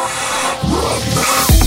Run.